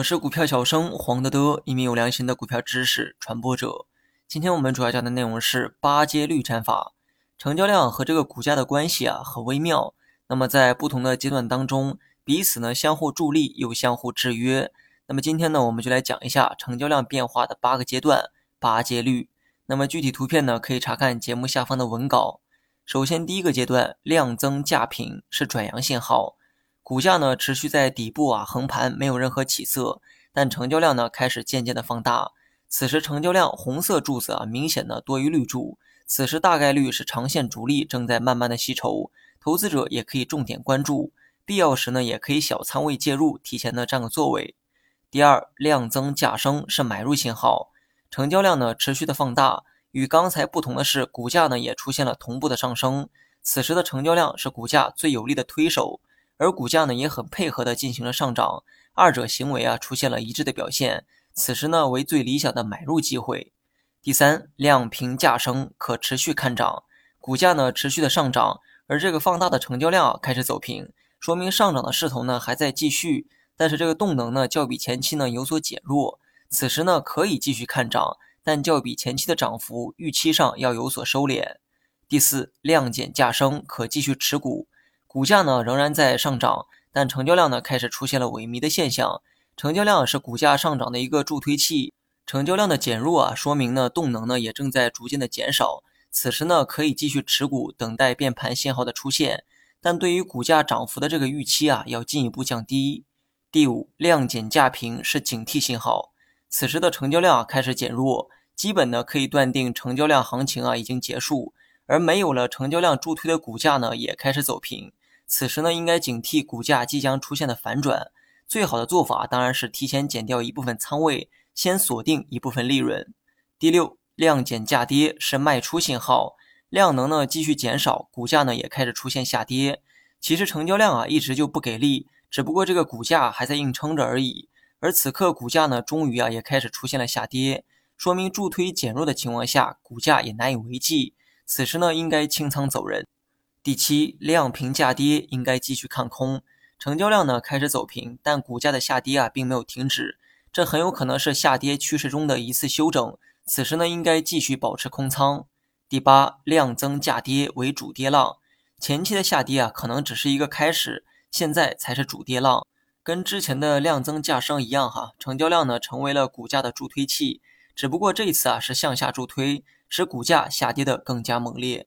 我是股票小生黄德德，一名有良心的股票知识传播者。今天我们主要讲的内容是八阶绿战法。成交量和这个股价的关系啊很微妙。那么在不同的阶段当中，彼此呢相互助力又相互制约。那么今天呢，我们就来讲一下成交量变化的八个阶段，八阶率。那么具体图片呢，可以查看节目下方的文稿。首先第一个阶段，量增价平是转阳信号。股价呢持续在底部啊横盘，没有任何起色，但成交量呢开始渐渐的放大。此时成交量红色柱子啊明显的多于绿柱，此时大概率是长线主力正在慢慢的吸筹，投资者也可以重点关注，必要时呢也可以小仓位介入，提前的占个座位。第二，量增价升是买入信号，成交量呢持续的放大，与刚才不同的是，股价呢也出现了同步的上升，此时的成交量是股价最有力的推手。而股价呢也很配合的进行了上涨，二者行为啊出现了一致的表现，此时呢为最理想的买入机会。第三，量平价升，可持续看涨，股价呢持续的上涨，而这个放大的成交量开始走平，说明上涨的势头呢还在继续，但是这个动能呢较比前期呢有所减弱，此时呢可以继续看涨，但较比前期的涨幅预期上要有所收敛。第四，量减价升，可继续持股。股价呢仍然在上涨，但成交量呢开始出现了萎靡的现象。成交量是股价上涨的一个助推器，成交量的减弱啊，说明呢动能呢也正在逐渐的减少。此时呢可以继续持股，等待变盘信号的出现。但对于股价涨幅的这个预期啊，要进一步降低。第五，量减价平是警惕信号。此时的成交量开始减弱，基本呢可以断定成交量行情啊已经结束，而没有了成交量助推的股价呢也开始走平。此时呢，应该警惕股价即将出现的反转。最好的做法当然是提前减掉一部分仓位，先锁定一部分利润。第六，量减价跌是卖出信号，量能呢继续减少，股价呢也开始出现下跌。其实成交量啊一直就不给力，只不过这个股价还在硬撑着而已。而此刻股价呢终于啊也开始出现了下跌，说明助推减弱的情况下，股价也难以为继。此时呢应该清仓走人。第七，量平价跌，应该继续看空。成交量呢开始走平，但股价的下跌啊并没有停止，这很有可能是下跌趋势中的一次修整。此时呢应该继续保持空仓。第八，量增价跌为主跌浪，前期的下跌啊可能只是一个开始，现在才是主跌浪。跟之前的量增价升一样哈，成交量呢成为了股价的助推器，只不过这一次啊是向下助推，使股价下跌的更加猛烈。